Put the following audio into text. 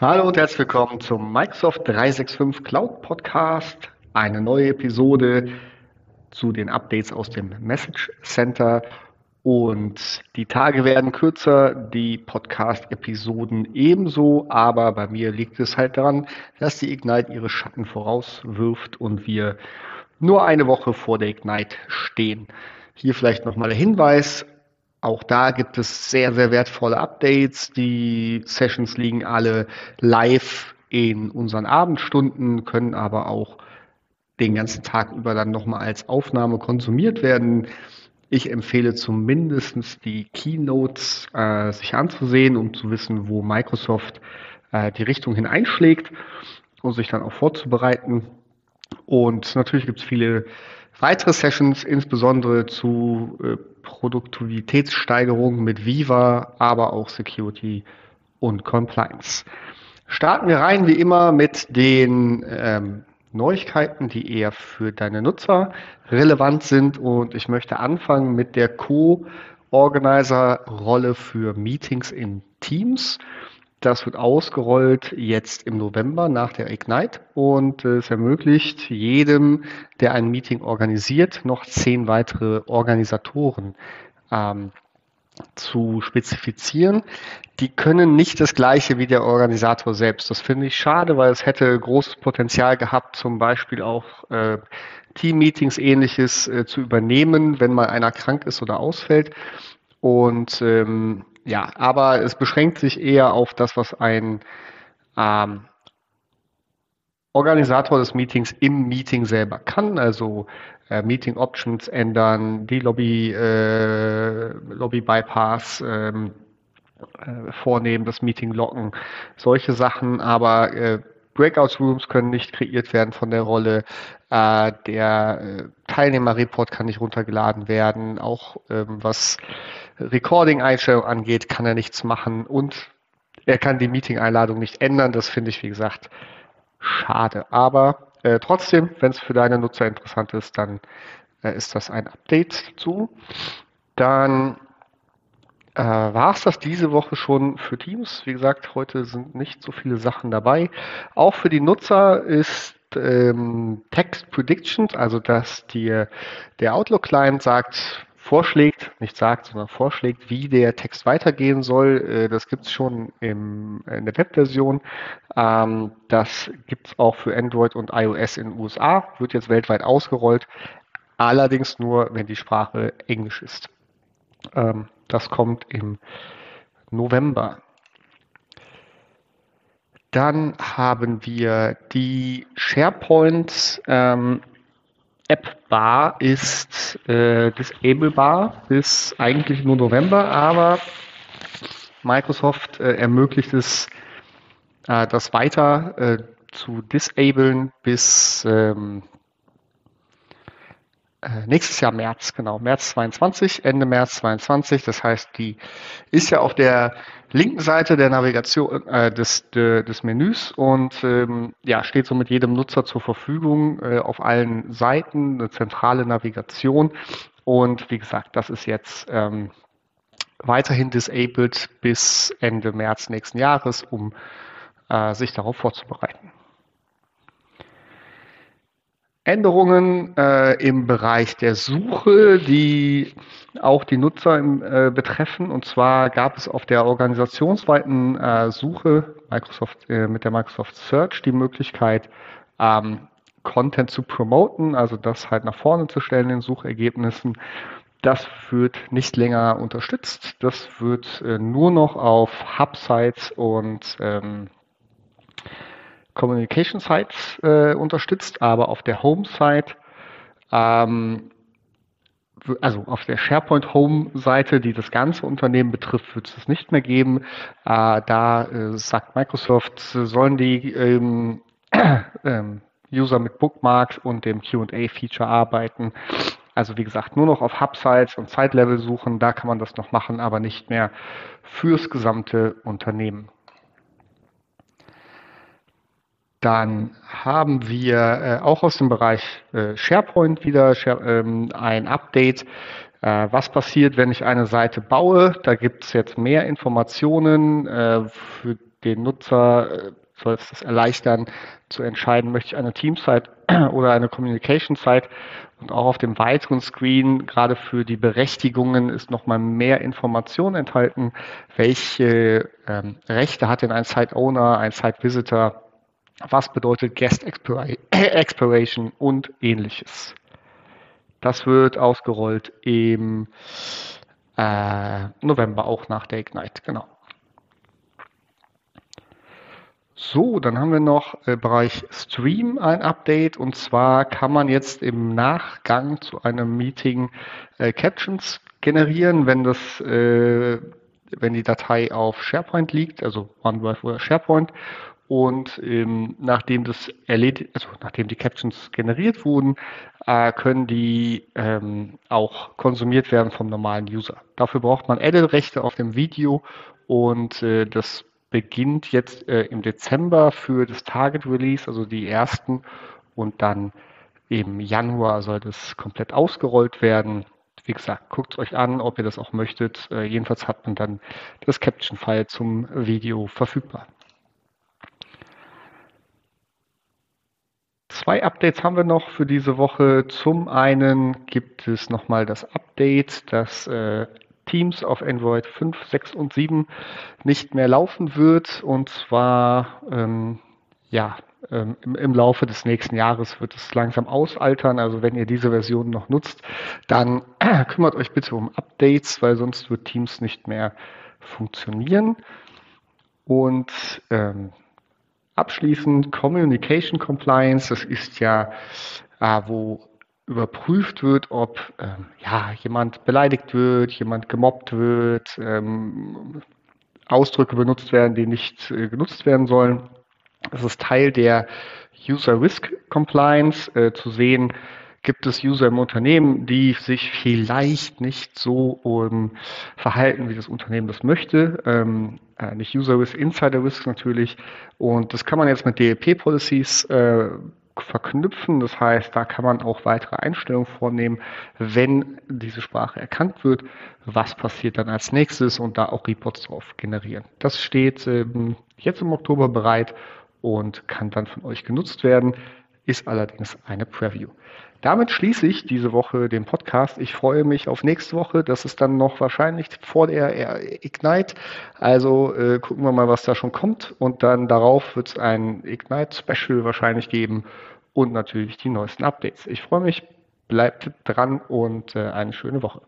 Hallo und herzlich willkommen zum Microsoft 365 Cloud Podcast. Eine neue Episode zu den Updates aus dem Message Center. Und die Tage werden kürzer, die Podcast-Episoden ebenso, aber bei mir liegt es halt daran, dass die Ignite ihre Schatten vorauswirft und wir nur eine Woche vor der Ignite stehen. Hier vielleicht nochmal der Hinweis, auch da gibt es sehr, sehr wertvolle Updates. Die Sessions liegen alle live in unseren Abendstunden, können aber auch den ganzen Tag über dann nochmal als Aufnahme konsumiert werden. Ich empfehle zumindest die Keynotes äh, sich anzusehen, um zu wissen, wo Microsoft äh, die Richtung hineinschlägt und sich dann auch vorzubereiten. Und natürlich gibt es viele weitere Sessions, insbesondere zu äh, Produktivitätssteigerung mit Viva, aber auch Security und Compliance. Starten wir rein wie immer mit den ähm, Neuigkeiten, die eher für deine Nutzer relevant sind. Und ich möchte anfangen mit der Co-Organizer-Rolle für Meetings in Teams. Das wird ausgerollt jetzt im November nach der Ignite und es ermöglicht jedem, der ein Meeting organisiert, noch zehn weitere Organisatoren ähm, zu spezifizieren. Die können nicht das gleiche wie der Organisator selbst. Das finde ich schade, weil es hätte großes Potenzial gehabt, zum Beispiel auch äh, Team-Meetings ähnliches äh, zu übernehmen, wenn mal einer krank ist oder ausfällt. Und ähm, ja, aber es beschränkt sich eher auf das, was ein ähm, Organisator des Meetings im Meeting selber kann, also äh, Meeting Options ändern, die Lobby, äh, Lobby Bypass ähm, äh, vornehmen, das Meeting locken, solche Sachen, aber äh, Breakout Rooms können nicht kreiert werden von der Rolle. Äh, der äh, Teilnehmerreport kann nicht runtergeladen werden. Auch ähm, was Recording-Einstellung angeht, kann er nichts machen und er kann die Meeting-Einladung nicht ändern. Das finde ich, wie gesagt, schade. Aber äh, trotzdem, wenn es für deine Nutzer interessant ist, dann äh, ist das ein Update zu. Dann äh, war es das diese Woche schon für Teams. Wie gesagt, heute sind nicht so viele Sachen dabei. Auch für die Nutzer ist ähm, Text Predictions, also dass dir der Outlook-Client sagt, vorschlägt, nicht sagt, sondern vorschlägt, wie der Text weitergehen soll. Äh, das gibt es schon im, in der Webversion. Ähm, das gibt es auch für Android und iOS in den USA, wird jetzt weltweit ausgerollt, allerdings nur, wenn die Sprache Englisch ist. Ähm, das kommt im November. Dann haben wir die SharePoint ähm, App Bar ist äh, disablebar bis eigentlich nur November, aber Microsoft äh, ermöglicht es, äh, das weiter äh, zu disablen bis ähm, äh, nächstes Jahr März, genau, März 22, Ende März 22. Das heißt, die ist ja auf der linken Seite der Navigation äh, des, de, des Menüs und ähm, ja, steht somit jedem Nutzer zur Verfügung äh, auf allen Seiten, eine zentrale Navigation. Und wie gesagt, das ist jetzt ähm, weiterhin disabled bis Ende März nächsten Jahres, um äh, sich darauf vorzubereiten. Änderungen äh, im Bereich der Suche, die auch die Nutzer im, äh, betreffen. Und zwar gab es auf der organisationsweiten äh, Suche Microsoft, äh, mit der Microsoft Search die Möglichkeit, ähm, Content zu promoten, also das halt nach vorne zu stellen in Suchergebnissen. Das wird nicht länger unterstützt. Das wird äh, nur noch auf Hub-Sites und ähm, Communication Sites äh, unterstützt, aber auf der Home-Site, ähm, also auf der SharePoint Home-Seite, die das ganze Unternehmen betrifft, wird es es nicht mehr geben. Äh, da äh, sagt Microsoft, sollen die ähm, ähm, User mit Bookmarks und dem QA-Feature arbeiten. Also wie gesagt, nur noch auf Hub-Sites und Site-Level suchen, da kann man das noch machen, aber nicht mehr fürs gesamte Unternehmen. Dann haben wir äh, auch aus dem Bereich äh, SharePoint wieder Share, ähm, ein Update. Äh, was passiert, wenn ich eine Seite baue? Da gibt es jetzt mehr Informationen. Äh, für den Nutzer, äh, soll es das erleichtern, zu entscheiden, möchte ich eine Team-Site oder eine Communication-Site. Und auch auf dem weiteren Screen, gerade für die Berechtigungen, ist nochmal mehr Information enthalten. Welche ähm, Rechte hat denn ein Site-Owner, ein Site-Visitor? Was bedeutet Guest Expiration und ähnliches? Das wird ausgerollt im äh, November, auch nach der Ignite, genau. So, dann haben wir noch im äh, Bereich Stream ein Update und zwar kann man jetzt im Nachgang zu einem Meeting äh, Captions generieren, wenn das äh, wenn die Datei auf SharePoint liegt, also OneDrive oder SharePoint und ähm, nachdem das erledigt, also nachdem die Captions generiert wurden, äh, können die ähm, auch konsumiert werden vom normalen User. Dafür braucht man Edit-Rechte auf dem Video und äh, das beginnt jetzt äh, im Dezember für das Target Release, also die ersten und dann im Januar soll das komplett ausgerollt werden. Wie gesagt, guckt es euch an, ob ihr das auch möchtet. Äh, jedenfalls hat man dann das Caption-File zum Video verfügbar. Zwei Updates haben wir noch für diese Woche. Zum einen gibt es nochmal das Update, dass äh, Teams auf Android 5, 6 und 7 nicht mehr laufen wird. Und zwar ähm, ja, ähm, im, im, Laufe des nächsten Jahres wird es langsam ausaltern. Also wenn ihr diese Version noch nutzt, dann äh, kümmert euch bitte um Updates, weil sonst wird Teams nicht mehr funktionieren. Und ähm, Abschließend Communication Compliance, das ist ja, äh, wo überprüft wird, ob ähm, ja, jemand beleidigt wird, jemand gemobbt wird, ähm, Ausdrücke benutzt werden, die nicht äh, genutzt werden sollen. Das ist Teil der User Risk Compliance, äh, zu sehen, gibt es User im Unternehmen, die sich vielleicht nicht so um, verhalten, wie das Unternehmen das möchte. Ähm, äh, nicht User Risk, Insider Risk natürlich. Und das kann man jetzt mit DLP-Policies äh, verknüpfen. Das heißt, da kann man auch weitere Einstellungen vornehmen, wenn diese Sprache erkannt wird. Was passiert dann als nächstes und da auch Reports drauf generieren. Das steht ähm, jetzt im Oktober bereit und kann dann von euch genutzt werden, ist allerdings eine Preview. Damit schließe ich diese Woche den Podcast. Ich freue mich auf nächste Woche. Das ist dann noch wahrscheinlich vor der Ignite. Also äh, gucken wir mal, was da schon kommt. Und dann darauf wird es ein Ignite-Special wahrscheinlich geben und natürlich die neuesten Updates. Ich freue mich. Bleibt dran und äh, eine schöne Woche.